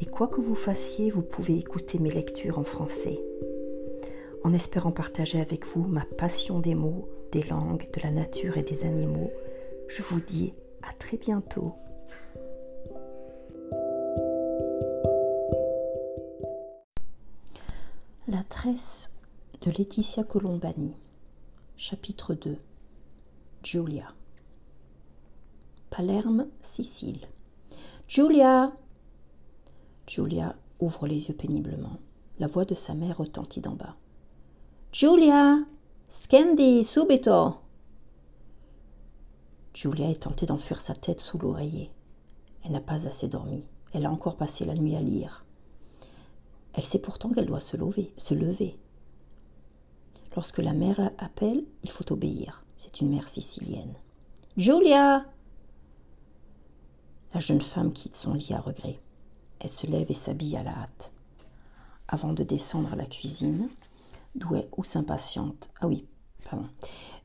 et quoi que vous fassiez, vous pouvez écouter mes lectures en français. En espérant partager avec vous ma passion des mots, des langues, de la nature et des animaux, je vous dis à très bientôt. La tresse de Laetitia Colombani, chapitre 2 Julia Palerme, Sicile. Julia Julia ouvre les yeux péniblement. La voix de sa mère retentit d'en bas. Julia Scendi subito Julia est tentée d'enfuir sa tête sous l'oreiller. Elle n'a pas assez dormi. Elle a encore passé la nuit à lire. Elle sait pourtant qu'elle doit se lever, se lever. Lorsque la mère appelle, il faut obéir. C'est une mère sicilienne. Julia La jeune femme quitte son lit à regret. Elle se lève et s'habille à la hâte. Avant de descendre à la cuisine, d'où ou s'impatiente. Ah oui, pardon.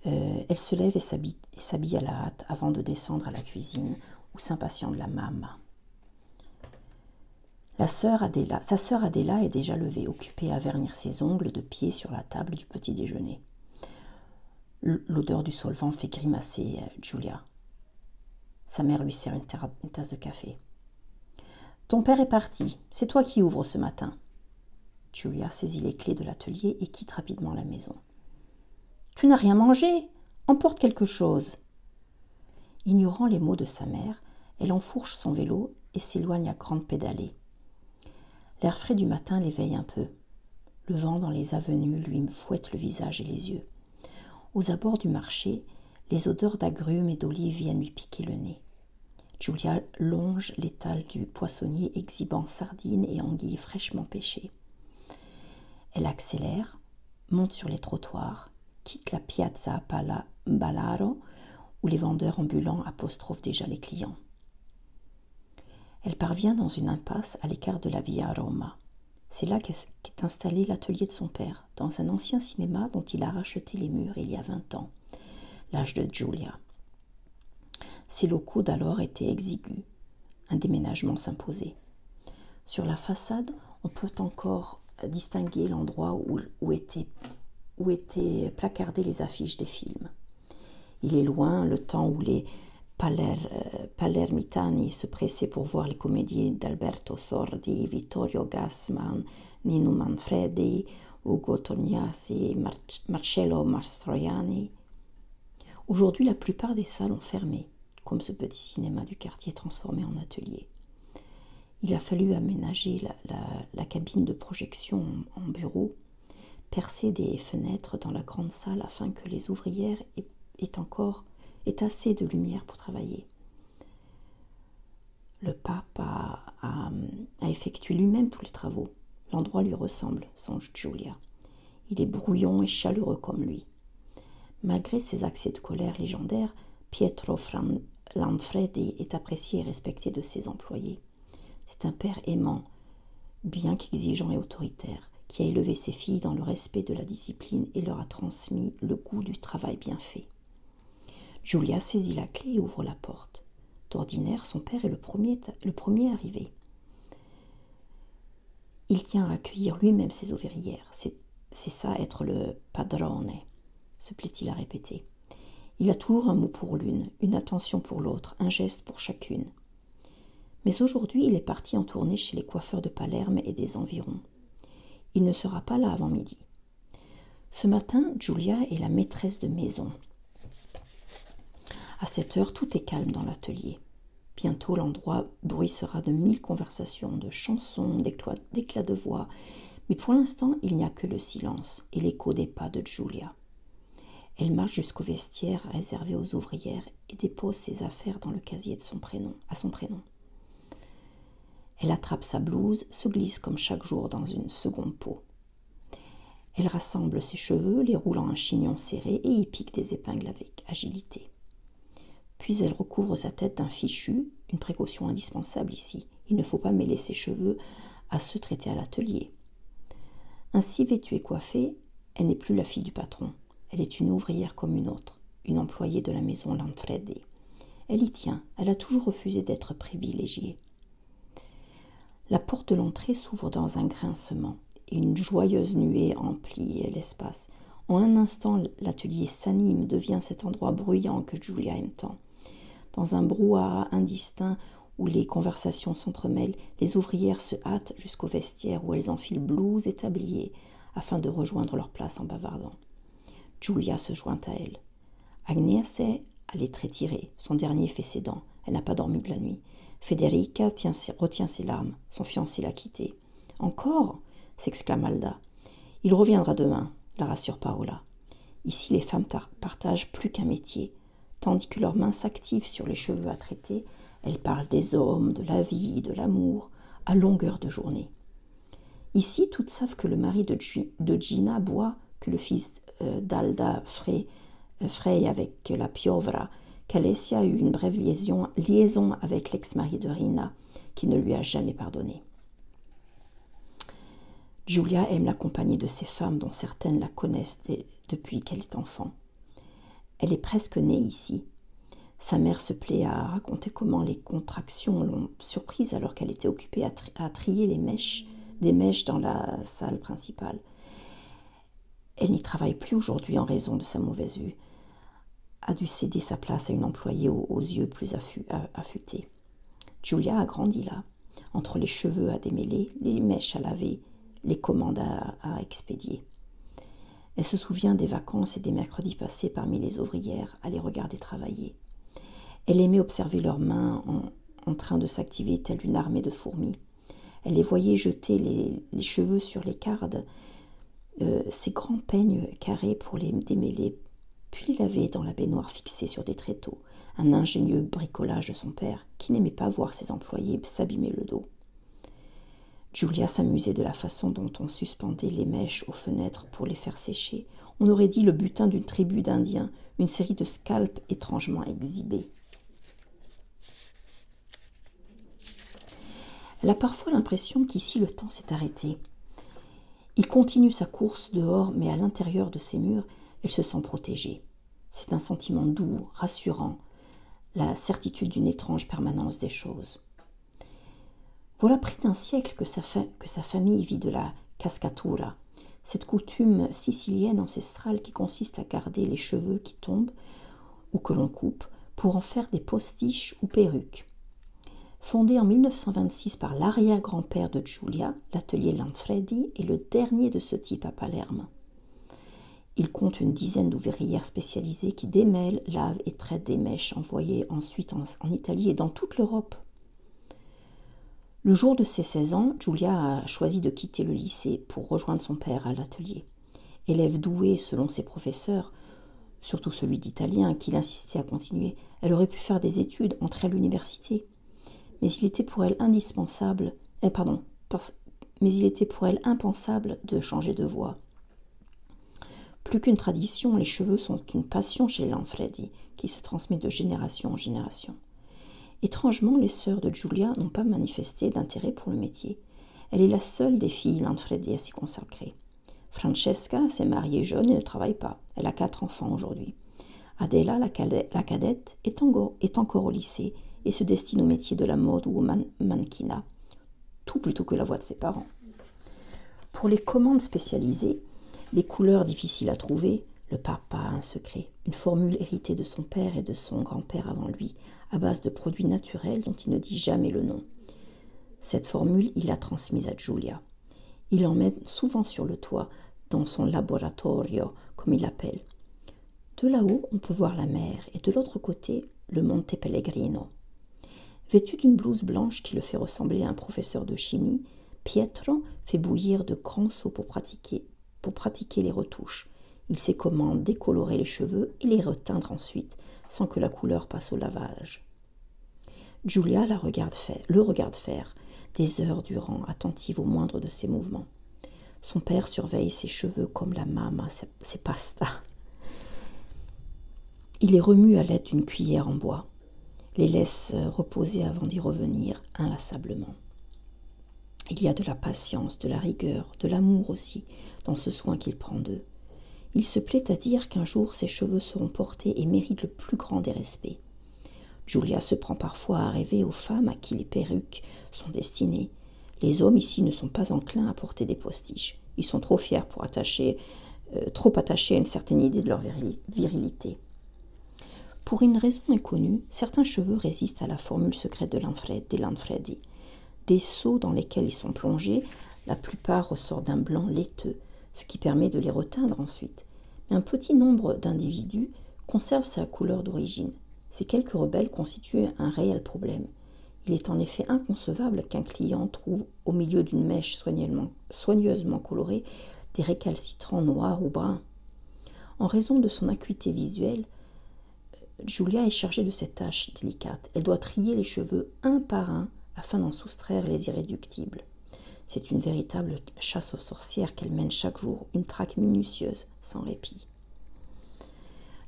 Euh, elle se lève et s'habille à la hâte avant de descendre à la cuisine où s'impatiente la mama. La sœur Adéla, sa sœur Adéla est déjà levée, occupée à vernir ses ongles de pied sur la table du petit déjeuner. L'odeur du solvant fait grimacer euh, Julia. Sa mère lui sert une tasse de café. Ton père est parti, c'est toi qui ouvres ce matin. Julia saisit les clés de l'atelier et quitte rapidement la maison. Tu n'as rien mangé Emporte quelque chose. Ignorant les mots de sa mère, elle enfourche son vélo et s'éloigne à grande pédalée. L'air frais du matin l'éveille un peu. Le vent dans les avenues lui fouette le visage et les yeux. Aux abords du marché, les odeurs d'agrumes et d'olives viennent lui piquer le nez. Julia longe l'étal du poissonnier exhibant sardines et anguilles fraîchement pêchées. Elle accélère, monte sur les trottoirs, quitte la piazza Pala Ballaro où les vendeurs ambulants apostrophent déjà les clients. Elle parvient dans une impasse à l'écart de la Via Roma. C'est là qu'est installé l'atelier de son père, dans un ancien cinéma dont il a racheté les murs il y a vingt ans, l'âge de Julia. Ses locaux d'alors étaient exigus. Un déménagement s'imposait. Sur la façade, on peut encore distinguer l'endroit où, étaient placardées les affiches des films. Il est loin le temps où les Paler, euh, Palermitani se pressaient pour voir les comédies d'Alberto Sordi, Vittorio Gassman, Nino Manfredi, Ugo Tognasi, Marcello Mastroianni. Aujourd'hui, la plupart des salles ont fermé comme ce petit cinéma du quartier transformé en atelier. Il a fallu aménager la, cabine de projection en, bureau, percer des fenêtres dans la grande salle afin que les ouvrières aient, encore assez de lumière pour travailler. Le pape a, a effectué lui-même tous les travaux. L'endroit lui ressemble, songe Julia. Il est brouillon et chaleureux comme lui. Malgré ses accès de colère légendaires, Pietro Lanfredi est apprécié et respecté de ses employés. C'est un père aimant, bien qu'exigeant et autoritaire, qui a élevé ses filles dans le respect de la discipline et leur a transmis le goût du travail bien fait. Julia saisit la clé et ouvre la porte. D'ordinaire, son père est le premier, le premier arrivé. Il tient à accueillir lui-même ses ouvrières. C'est ça être le padrone, se plaît-il à répéter. Il a toujours un mot pour l'une, une attention pour l'autre, un geste pour chacune. Mais aujourd'hui, il est parti en tournée chez les coiffeurs de Palerme et des environs. Il ne sera pas là avant midi. Ce matin, Julia est la maîtresse de maison. À cette heure, tout est calme dans l'atelier. Bientôt, l'endroit bruissera de mille conversations, de chansons, d'éclats de voix, mais pour l'instant, il n'y a que le silence et l'écho des pas de Julia. Elle marche jusqu'au vestiaire réservé aux ouvrières et dépose ses affaires dans le casier de son prénom, à son prénom. Elle attrape sa blouse, se glisse comme chaque jour dans une seconde peau. Elle rassemble ses cheveux, les roule en un chignon serré et y pique des épingles avec agilité. Puis elle recouvre sa tête d'un fichu, une précaution indispensable ici. Il ne faut pas mêler ses cheveux à ceux traités à l'atelier. Ainsi vêtue et coiffée, elle n'est plus la fille du patron. Elle est une ouvrière comme une autre, une employée de la maison Lanfredi. Elle y tient, elle a toujours refusé d'être privilégiée. La porte de l'entrée s'ouvre dans un grincement, et une joyeuse nuée emplit l'espace. En un instant, l'atelier s'anime, devient cet endroit bruyant que Julia aime tant. Dans un brouhaha indistinct où les conversations s'entremêlent, les ouvrières se hâtent jusqu'au vestiaire où elles enfilent blouse et tablier afin de rejoindre leur place en bavardant. Julia se joint à elle. Agnese a les traits tirés, son dernier fait ses dents, elle n'a pas dormi de la nuit. Federica retient ses larmes. Son fiancé l'a quittée. Encore s'exclame Alda. Il reviendra demain, la rassure Paola. Ici, les femmes partagent plus qu'un métier. Tandis que leurs mains s'activent sur les cheveux à traiter, elles parlent des hommes, de la vie, de l'amour, à longueur de journée. Ici, toutes savent que le mari de, Gina boit, que le fils d'Alda fraye euh, avec la piovra, qu'Alessia a eu une brève liaison, liaison avec l'ex-mari de Rina, qui ne lui a jamais pardonné. Julia aime la compagnie de ces femmes dont certaines la connaissent depuis qu'elle est enfant. Elle est presque née ici. Sa mère se plaît à raconter comment les contractions l'ont surprise alors qu'elle était occupée à, à, trier les mèches, des mèches dans la salle principale. Elle n'y travaille plus aujourd'hui en raison de sa mauvaise vue a dû céder sa place à une employée aux, yeux plus affûtés. Julia a grandi là, entre les cheveux à démêler, les mèches à laver, les commandes à, expédier. Elle se souvient des vacances et des mercredis passés parmi les ouvrières à les regarder travailler. Elle aimait observer leurs mains en, train de s'activer telle une armée de fourmis. Elle les voyait jeter les, cheveux sur les cardes, euh, ces grands peignes carrés pour les démêler puis il avait dans la baignoire fixée sur des tréteaux un ingénieux bricolage de son père qui n'aimait pas voir ses employés s'abîmer le dos. Julia s'amusait de la façon dont on suspendait les mèches aux fenêtres pour les faire sécher. On aurait dit le butin d'une tribu d'Indiens, une série de scalps étrangement exhibés. Elle a parfois l'impression qu'ici le temps s'est arrêté. Il continue sa course dehors, mais à l'intérieur de ses murs, elle se sent protégée. C'est un sentiment doux, rassurant, la certitude d'une étrange permanence des choses. Voilà près d'un siècle que sa, famille vit de la cascatura, cette coutume sicilienne ancestrale qui consiste à garder les cheveux qui tombent ou que l'on coupe pour en faire des postiches ou perruques. Fondé en 1926 par l'arrière-grand-père de Giulia, l'atelier Lanfredi est le dernier de ce type à Palerme. Il compte une dizaine d'ouvrières spécialisées qui démêlent, lavent et traitent des mèches envoyées ensuite en, Italie et dans toute l'Europe. Le jour de ses 16 ans, Giulia a choisi de quitter le lycée pour rejoindre son père à l'atelier. Élève douée selon ses professeurs, surtout celui d'italien qui l'insistait à continuer, elle aurait pu faire des études, entrer à l'université. Mais il était pour elle indispensable, eh, pardon, mais il était pour elle impensable de changer de voie. Plus qu'une tradition, les cheveux sont une passion chez Lanfredi, qui se transmet de génération en génération. Étrangement, les sœurs de Giulia n'ont pas manifesté d'intérêt pour le métier. Elle est la seule des filles Lanfredi à s'y consacrer. Francesca s'est mariée jeune et ne travaille pas. Elle a quatre enfants aujourd'hui. Adela, la, cadette, est, encore au lycée et se destine au métier de la mode ou au mannequinat, tout plutôt que la voix de ses parents. Pour les commandes spécialisées, les couleurs difficiles à trouver, le papa a un secret, une formule héritée de son père et de son grand-père avant lui, à base de produits naturels dont il ne dit jamais le nom. Cette formule, il l'a transmise à Giulia. Il l'emmène souvent sur le toit, dans son laboratorio, comme il l'appelle. De là-haut, on peut voir la mer et de l'autre côté, le Monte Pellegrino. Vêtu d'une blouse blanche qui le fait ressembler à un professeur de chimie, Pietro fait bouillir de grands seaux pour pratiquer les retouches. Il sait comment décolorer les cheveux et les reteindre ensuite, sans que la couleur passe au lavage. Julia la regarde faire, le regarde faire, des heures durant, attentive au moindre de ses mouvements. Son père surveille ses cheveux comme la mama ses pastas. Il les remue à l'aide d'une cuillère en bois, les laisse reposer avant d'y revenir inlassablement. Il y a de la patience, de la rigueur, de l'amour aussi dans ce soin qu'il prend d'eux. Il se plaît à dire qu'un jour ses cheveux seront portés et méritent le plus grand des respects. Julia se prend parfois à rêver aux femmes à qui les perruques sont destinées. Les hommes ici ne sont pas enclins à porter des postiches. Ils sont trop fiers pour attacher, euh, trop attachés à une certaine idée de leur virilité. Pour une raison inconnue, certains cheveux résistent à la formule secrète de des Lanfredi. Des seaux dans lesquels ils sont plongés, la plupart ressortent d'un blanc laiteux, ce qui permet de les reteindre ensuite. Mais un petit nombre d'individus conservent sa couleur d'origine. Ces quelques rebelles constituent un réel problème. Il est en effet inconcevable qu'un client trouve au milieu d'une mèche soigneusement colorée des récalcitrants noirs ou bruns. En raison de son acuité visuelle, Julia est chargée de cette tâche délicate. Elle doit trier les cheveux un par un afin d'en soustraire les irréductibles. C'est une véritable chasse aux sorcières qu'elle mène chaque jour, une traque minutieuse, sans répit.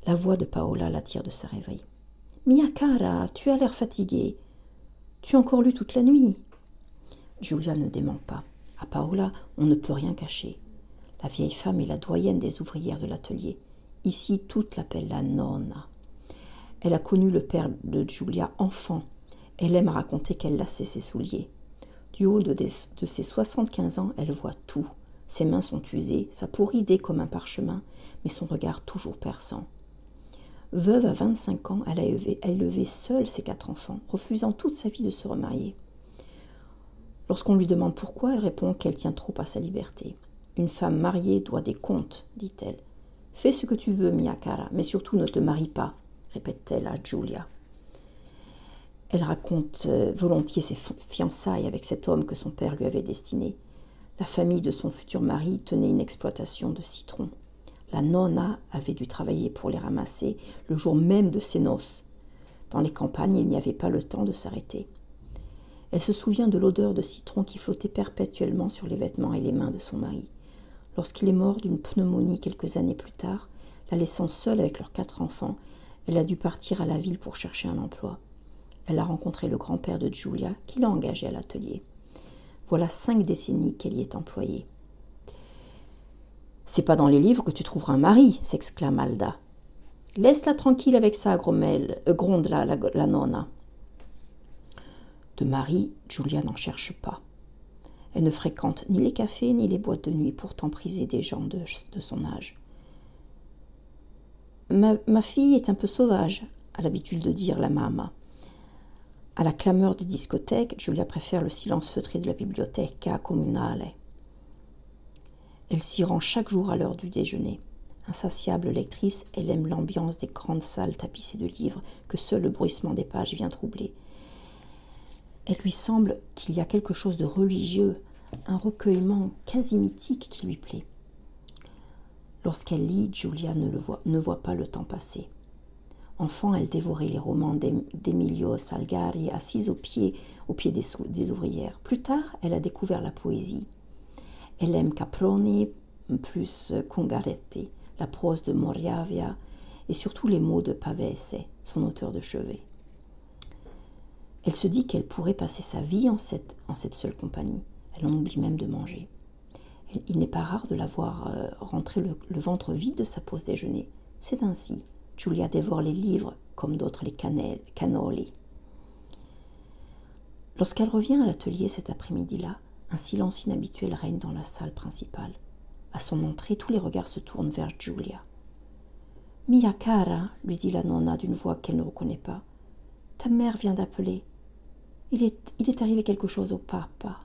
La voix de Paola l'attire de sa rêverie. Mia cara, tu as l'air fatiguée. Tu as encore lu toute la nuit. Julia ne dément pas. À Paola, on ne peut rien cacher. La vieille femme est la doyenne des ouvrières de l'atelier. Ici, toutes l'appellent la nonna. Elle a connu le père de Julia enfant. Elle aime raconter qu'elle lassait ses souliers. Du haut de, de ses soixante-quinze ans, elle voit tout. Ses mains sont usées, sa peau ridée comme un parchemin, mais son regard toujours perçant. Veuve à 25 ans, elle a élevé, seule ses quatre enfants, refusant toute sa vie de se remarier. Lorsqu'on lui demande pourquoi, elle répond qu'elle tient trop à sa liberté. Une femme mariée doit des comptes, dit-elle. Fais ce que tu veux, Miyakara, mais surtout ne te marie pas, répète-t-elle à Julia. Elle raconte euh, volontiers ses fiançailles avec cet homme que son père lui avait destiné. La famille de son futur mari tenait une exploitation de citrons. La nonna avait dû travailler pour les ramasser le jour même de ses noces. Dans les campagnes, il n'y avait pas le temps de s'arrêter. Elle se souvient de l'odeur de citron qui flottait perpétuellement sur les vêtements et les mains de son mari. Lorsqu'il est mort d'une pneumonie quelques années plus tard, la laissant seule avec leurs quatre enfants, elle a dû partir à la ville pour chercher un emploi. Elle a rencontré le grand-père de Julia qui l'a engagée à l'atelier. Voilà cinq décennies qu'elle y est employée. C'est pas dans les livres que tu trouveras un mari, s'exclame Alda. Laisse-la tranquille avec ça, gromelle, euh, gronde la, la, nonna. De mari, Julia n'en cherche pas. Elle ne fréquente ni les cafés ni les boîtes de nuit, pourtant prisées des gens de, son âge. Ma, fille est un peu sauvage, a l'habitude de dire la mama. À la clameur des discothèques, Julia préfère le silence feutré de la bibliothèque communale. Elle s'y rend chaque jour à l'heure du déjeuner. Insatiable lectrice, elle aime l'ambiance des grandes salles tapissées de livres que seul le bruissement des pages vient troubler. Elle lui semble qu'il y a quelque chose de religieux, un recueillement quasi mythique qui lui plaît. Lorsqu'elle lit, Julia ne, voit, pas le temps passer. Enfant, elle dévorait les romans d'Emilio Salgari, assise au pied, des ouvrières. Plus tard, elle a découvert la poésie. Elle aime Caproni plus Congaretti, la prose de Moriavia et surtout les mots de Pavese, son auteur de chevet. Elle se dit qu'elle pourrait passer sa vie en cette, en cette seule compagnie. Elle en oublie même de manger. Il n'est pas rare de la voir euh, rentrer le, ventre vide de sa pause déjeuner. C'est ainsi. Julia dévore les livres comme d'autres les cannoli. Lorsqu'elle revient à l'atelier cet après-midi-là, un silence inhabituel règne dans la salle principale. À son entrée, tous les regards se tournent vers Julia. Mia cara, lui dit la nonna d'une voix qu'elle ne reconnaît pas, ta mère vient d'appeler. Il est arrivé quelque chose au papa.